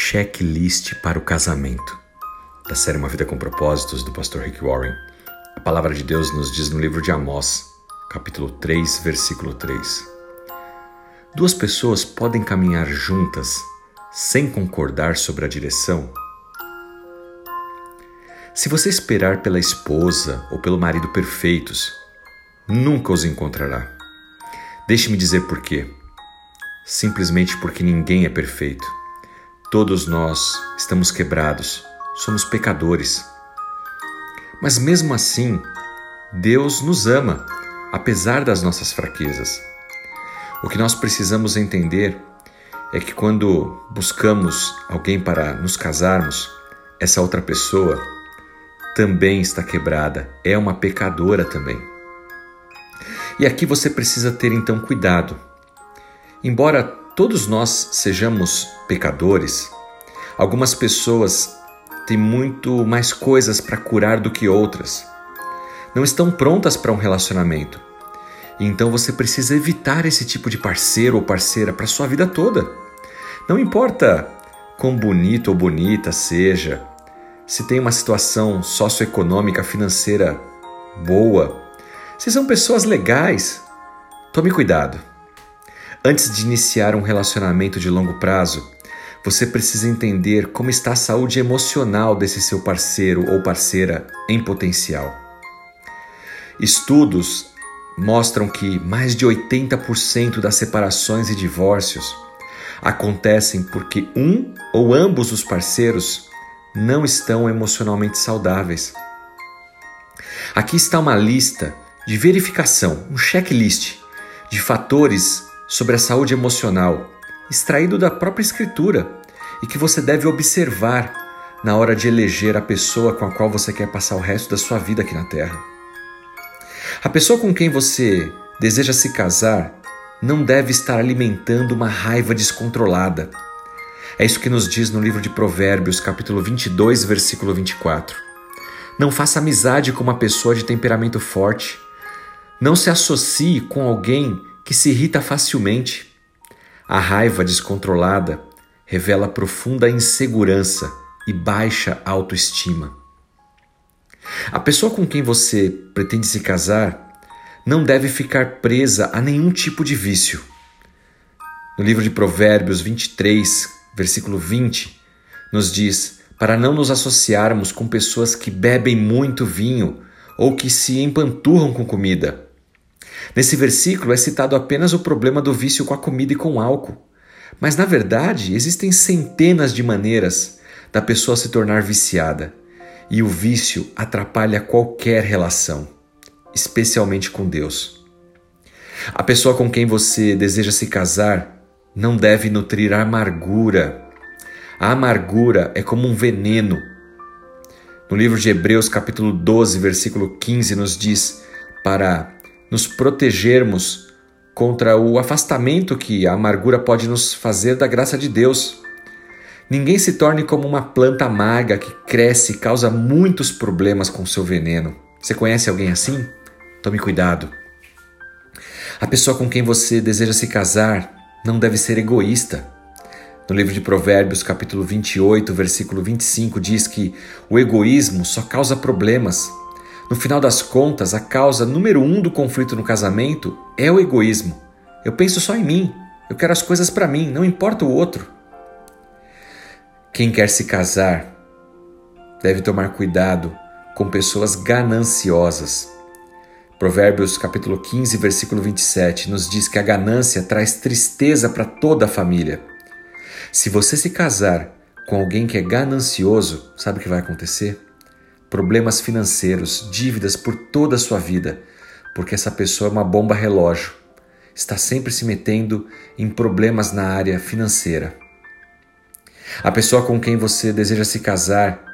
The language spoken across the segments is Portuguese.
Checklist para o casamento. Da série Uma Vida com Propósitos, do pastor Rick Warren. A palavra de Deus nos diz no livro de Amós, capítulo 3, versículo 3. Duas pessoas podem caminhar juntas sem concordar sobre a direção? Se você esperar pela esposa ou pelo marido perfeitos, nunca os encontrará. Deixe-me dizer por quê. Simplesmente porque ninguém é perfeito. Todos nós estamos quebrados, somos pecadores. Mas mesmo assim, Deus nos ama, apesar das nossas fraquezas. O que nós precisamos entender é que quando buscamos alguém para nos casarmos, essa outra pessoa também está quebrada, é uma pecadora também. E aqui você precisa ter então cuidado. Embora todos nós sejamos pecadores, algumas pessoas têm muito mais coisas para curar do que outras. Não estão prontas para um relacionamento. Então você precisa evitar esse tipo de parceiro ou parceira para sua vida toda. Não importa quão bonito ou bonita seja, se tem uma situação socioeconômica, financeira boa, se são pessoas legais, tome cuidado. Antes de iniciar um relacionamento de longo prazo, você precisa entender como está a saúde emocional desse seu parceiro ou parceira em potencial. Estudos mostram que mais de 80% das separações e divórcios acontecem porque um ou ambos os parceiros não estão emocionalmente saudáveis. Aqui está uma lista de verificação, um checklist de fatores sobre a saúde emocional, extraído da própria Escritura e que você deve observar na hora de eleger a pessoa com a qual você quer passar o resto da sua vida aqui na Terra. A pessoa com quem você deseja se casar não deve estar alimentando uma raiva descontrolada. É isso que nos diz no livro de Provérbios, capítulo 22, versículo 24. Não faça amizade com uma pessoa de temperamento forte. Não se associe com alguém que se irrita facilmente. A raiva descontrolada revela profunda insegurança e baixa autoestima. A pessoa com quem você pretende se casar não deve ficar presa a nenhum tipo de vício. No livro de Provérbios 23, versículo 20, nos diz: para não nos associarmos com pessoas que bebem muito vinho ou que se empanturram com comida Nesse versículo é citado apenas o problema do vício com a comida e com o álcool. Mas na verdade, existem centenas de maneiras da pessoa se tornar viciada, e o vício atrapalha qualquer relação, especialmente com Deus. A pessoa com quem você deseja se casar não deve nutrir amargura. A amargura é como um veneno. No livro de Hebreus, capítulo 12, versículo 15, nos diz para nos protegermos contra o afastamento que a amargura pode nos fazer da graça de Deus. Ninguém se torne como uma planta amarga que cresce e causa muitos problemas com seu veneno. Você conhece alguém assim? Tome cuidado. A pessoa com quem você deseja se casar não deve ser egoísta. No livro de Provérbios, capítulo 28, versículo 25, diz que o egoísmo só causa problemas no final das contas, a causa número um do conflito no casamento é o egoísmo. Eu penso só em mim, eu quero as coisas para mim, não importa o outro. Quem quer se casar deve tomar cuidado com pessoas gananciosas. Provérbios capítulo 15, versículo 27 nos diz que a ganância traz tristeza para toda a família. Se você se casar com alguém que é ganancioso, sabe o que vai acontecer? Problemas financeiros, dívidas por toda a sua vida, porque essa pessoa é uma bomba relógio. Está sempre se metendo em problemas na área financeira. A pessoa com quem você deseja se casar,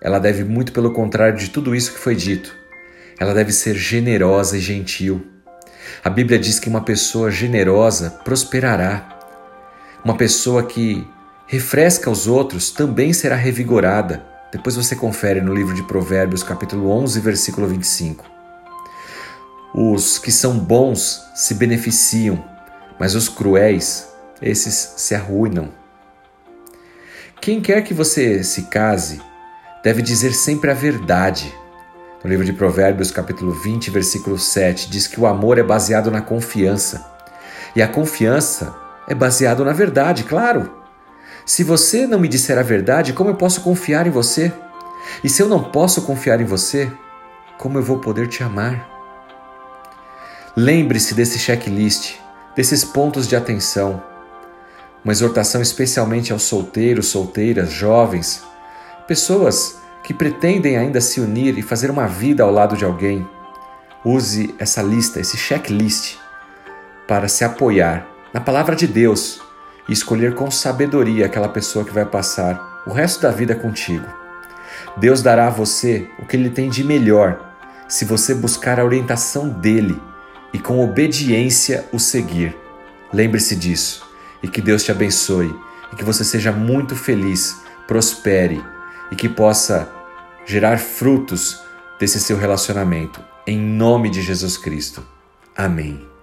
ela deve muito pelo contrário de tudo isso que foi dito. Ela deve ser generosa e gentil. A Bíblia diz que uma pessoa generosa prosperará. Uma pessoa que refresca os outros também será revigorada. Depois você confere no livro de Provérbios, capítulo 11, versículo 25. Os que são bons se beneficiam, mas os cruéis, esses se arruinam. Quem quer que você se case deve dizer sempre a verdade. No livro de Provérbios, capítulo 20, versículo 7, diz que o amor é baseado na confiança. E a confiança é baseado na verdade, claro. Se você não me disser a verdade, como eu posso confiar em você? E se eu não posso confiar em você, como eu vou poder te amar? Lembre-se desse checklist, desses pontos de atenção. Uma exortação especialmente aos solteiros, solteiras, jovens, pessoas que pretendem ainda se unir e fazer uma vida ao lado de alguém. Use essa lista, esse checklist, para se apoiar na palavra de Deus e escolher com sabedoria aquela pessoa que vai passar o resto da vida contigo. Deus dará a você o que Ele tem de melhor se você buscar a orientação dele e com obediência o seguir. Lembre-se disso e que Deus te abençoe e que você seja muito feliz, prospere e que possa gerar frutos desse seu relacionamento. Em nome de Jesus Cristo. Amém.